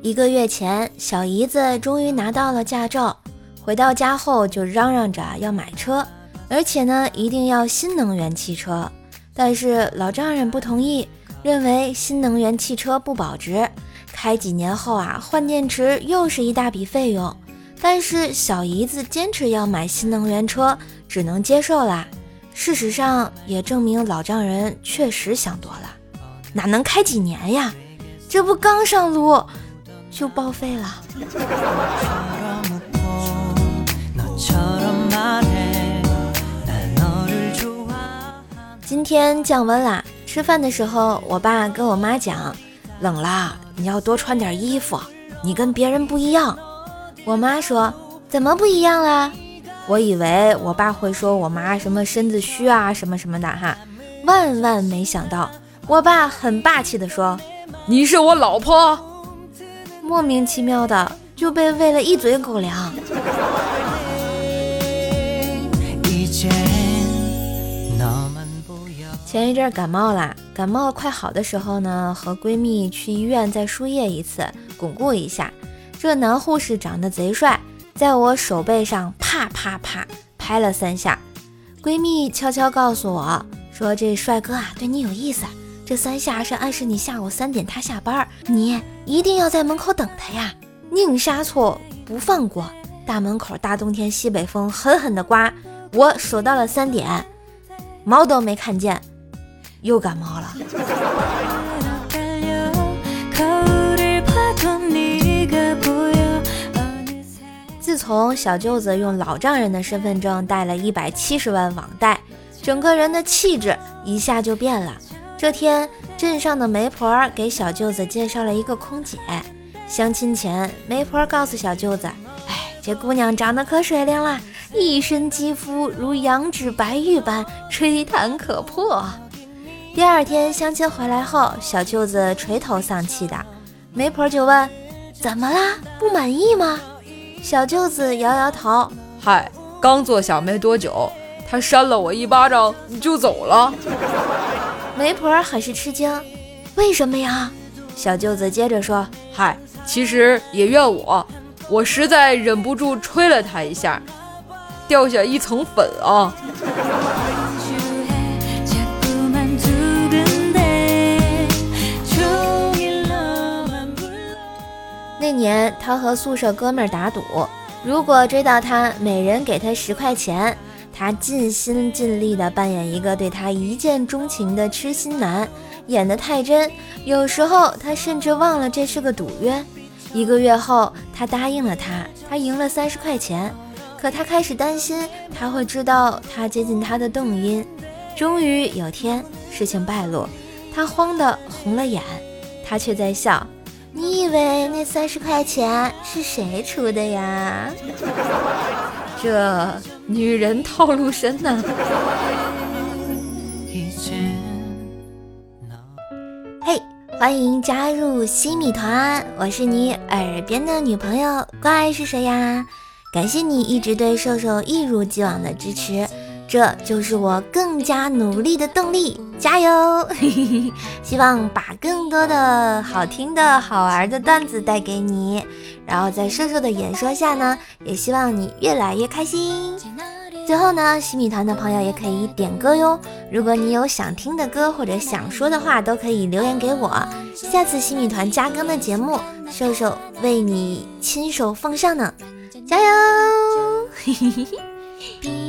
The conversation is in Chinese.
一个月前，小姨子终于拿到了驾照，回到家后就嚷嚷着要买车，而且呢，一定要新能源汽车。但是老丈人不同意，认为新能源汽车不保值，开几年后啊，换电池又是一大笔费用。但是小姨子坚持要买新能源车，只能接受啦。事实上也证明老丈人确实想多了，哪能开几年呀？这不刚上路就报废了。今天降温啦，吃饭的时候，我爸跟我妈讲，冷了你要多穿点衣服，你跟别人不一样。我妈说怎么不一样啦？我以为我爸会说我妈什么身子虚啊什么什么的哈，万万没想到，我爸很霸气的说：“你是我老婆。”莫名其妙的就被喂了一嘴狗粮。前一阵感冒啦，感冒快好的时候呢，和闺蜜去医院再输液一次，巩固一下。这男护士长得贼帅。在我手背上啪啪啪拍了三下，闺蜜悄悄告诉我说：“这帅哥啊，对你有意思。这三下是暗示你下午三点他下班，你一定要在门口等他呀，宁杀错不放过。大门口大冬天西北风狠狠的刮，我守到了三点，毛都没看见，又感冒了。”自从小舅子用老丈人的身份证贷了一百七十万网贷，整个人的气质一下就变了。这天，镇上的媒婆给小舅子介绍了一个空姐。相亲前，媒婆告诉小舅子：“哎，这姑娘长得可水灵了，一身肌肤如羊脂白玉般吹弹可破。”第二天相亲回来后，小舅子垂头丧气的，媒婆就问：“怎么啦？不满意吗？”小舅子摇摇头，嗨，刚坐下没多久，他扇了我一巴掌就走了。媒婆很是吃惊，为什么呀？小舅子接着说，嗨，其实也怨我，我实在忍不住吹了他一下，掉下一层粉啊。那年，他和宿舍哥们打赌，如果追到他，每人给他十块钱。他尽心尽力地扮演一个对他一见钟情的痴心男，演得太真，有时候他甚至忘了这是个赌约。一个月后，他答应了他，他赢了三十块钱。可他开始担心他会知道他接近他的动因。终于有天，事情败露，他慌得红了眼，他却在笑。你以为那三十块钱是谁出的呀？这女人套路深呐！嘿，欢迎加入西米团，我是你耳边的女朋友，怪是谁呀？感谢你一直对瘦瘦一如既往的支持。这就是我更加努力的动力，加油！希望把更多的好听的好玩的段子带给你，然后在瘦瘦的演说下呢，也希望你越来越开心。最后呢，西米团的朋友也可以点歌哟，如果你有想听的歌或者想说的话，都可以留言给我。下次西米团加更的节目，瘦瘦为你亲手奉上呢，加油！嘿嘿嘿。